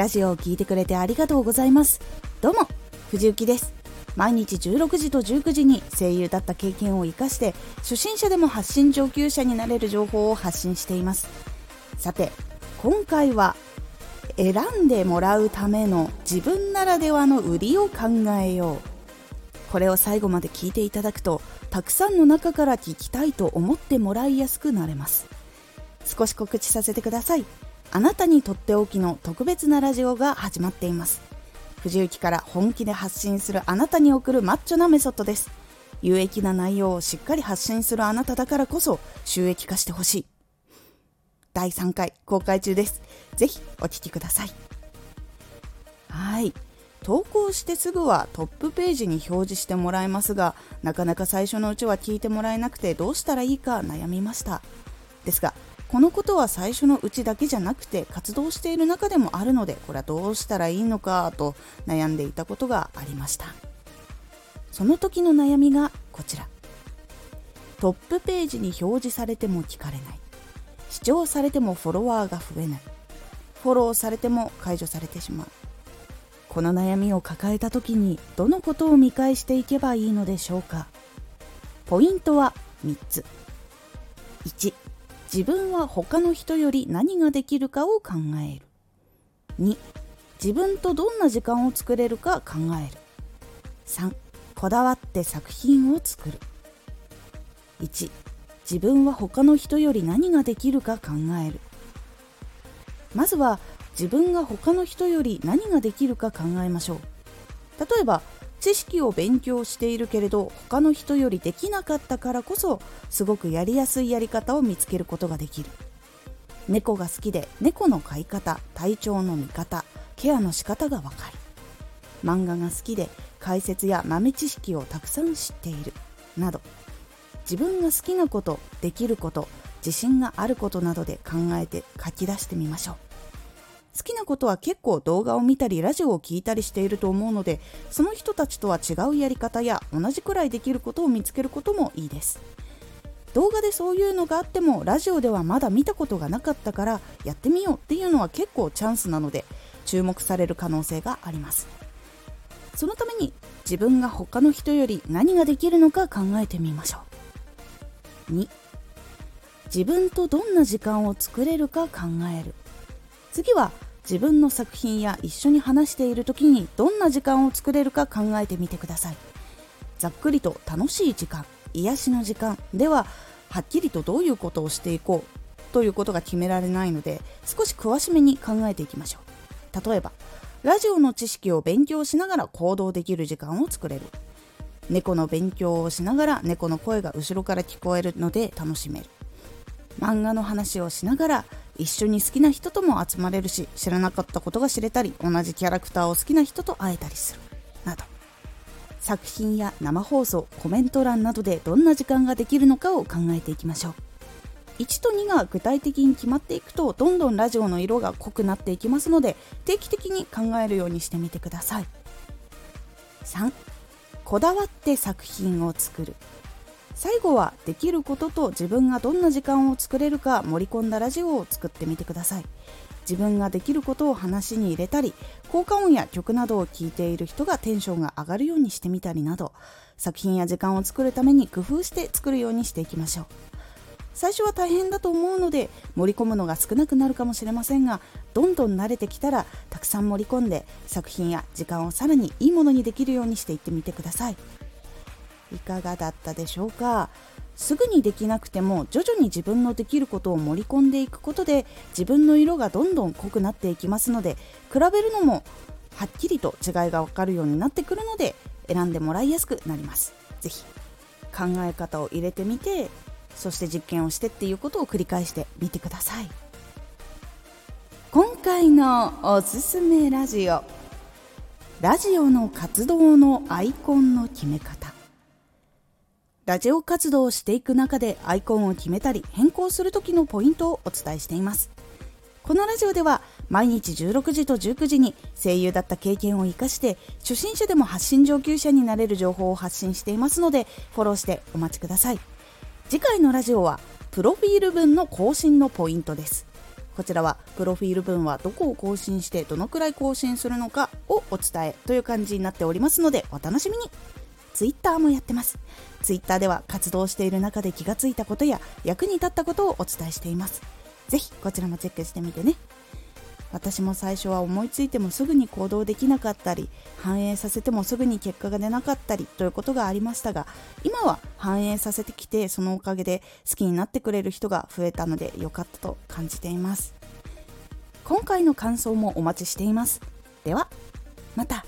ラジオを聴いてくれてありがとうございます。どうも藤幸です。毎日16時と19時に声優だった経験を生かして初心者でも発信上級者になれる情報を発信しています。さて今回は選んでもらうための自分ならではの売りを考えよう。これを最後まで聞いていただくとたくさんの中から聞きたいと思ってもらいやすくなれます。少し告知させてください。あなたにとっておきの特別なラジオが始まっています。藤雪から本気で発信するあなたに送るマッチョなメソッドです。有益な内容をしっかり発信するあなただからこそ収益化してほしい。第3回公開中です。ぜひお聴きください。はい。投稿してすぐはトップページに表示してもらえますがなかなか最初のうちは聞いてもらえなくてどうしたらいいか悩みました。ですがこのことは最初のうちだけじゃなくて活動している中でもあるのでこれはどうしたらいいのかと悩んでいたことがありました。その時の悩みがこちら。トップページに表示されても聞かれない。視聴されてもフォロワーが増えない。フォローされても解除されてしまう。この悩みを抱えた時にどのことを見返していけばいいのでしょうか。ポイントは3つ。1自分は他の人より何ができるかを考える。2自分とどんな時間を作れるか考える。3こだわって作品を作る。1自分は他の人より何ができるか考える。まずは自分が他の人より何ができるか考えましょう。例えば知識を勉強しているけれど他の人よりできなかったからこそすごくやりやすいやり方を見つけることができる。猫が好きで猫の飼い方体調の見方ケアの仕方がわかる。漫画が好きで解説や豆知識をたくさん知っている。など自分が好きなことできること自信があることなどで考えて書き出してみましょう。好きなことは結構動画を見たりラジオを聴いたりしていると思うのでその人たちとは違うやり方や同じくらいできることを見つけることもいいです。動画でそういうのがあってもラジオではまだ見たことがなかったからやってみようっていうのは結構チャンスなので注目される可能性があります。そのために自分が他の人より何ができるのか考えてみましょう。2自分とどんな時間を作れるか考える。次は自分の作品や一緒に話している時にどんな時間を作れるか考えてみてください。ざっくりと楽しい時間癒しの時間でははっきりとどういうことをしていこうということが決められないので少し詳しめに考えていきましょう。例えばラジオの知識を勉強しながら行動できる時間を作れる。猫の勉強をしながら猫の声が後ろから聞こえるので楽しめる。漫画の話をしながら一緒に好きな人とも集まれるし知らなかったことが知れたり同じキャラクターを好きな人と会えたりする。など。作品や生放送コメント欄などでどんな時間ができるのかを考えていきましょう。1と2が具体的に決まっていくとどんどんラジオの色が濃くなっていきますので定期的に考えるようにしてみてください。3こだわって作品を作る。最後はできることと自分がどんな時間を作れるか盛り込んだラジオを作ってみてください。自分ができることを話に入れたり効果音や曲などを聴いている人がテンションが上がるようにしてみたりなど作品や時間を作るために工夫して作るようにしていきましょう。最初は大変だと思うので盛り込むのが少なくなるかもしれませんがどんどん慣れてきたらたくさん盛り込んで作品や時間をさらにいいものにできるようにしていってみてください。いかがだったでしょうか？すぐにできなくても徐々に自分のできることを盛り込んでいくことで自分の色がどんどん濃くなっていきますので比べるのもはっきりと違いがわかるようになってくるので選んでもらいやすくなります。是非考え方を入れてみてそして実験をしてっていうことを繰り返してみてください。今回のおすすめラジオ。ラジオの活動のアイコンの決め方。ラジオ活動をしていく中でアイコンを決めたり変更する時のポイントをお伝えしています。このラジオでは毎日16時と19時に声優だった経験を生かして初心者でも発信上級者になれる情報を発信していますのでフォローしてお待ちください。次回のラジオはプロフィール文の更新のポイントです。ここちらはプロフィール文はどこを更新してどのくらい更新するのかをお伝えという感じになっておりますのでお楽しみに。Twitter もやってます。Twitter では活動している中で気がついたことや役に立ったことをお伝えしています。ぜひこちらもチェックしてみてね。私も最初は思いついてもすぐに行動できなかったり反映させてもすぐに結果が出なかったりということがありましたが今は反映させてきてそのおかげで好きになってくれる人が増えたので良かったと感じています。今回の感想もお待ちしています。ではまた。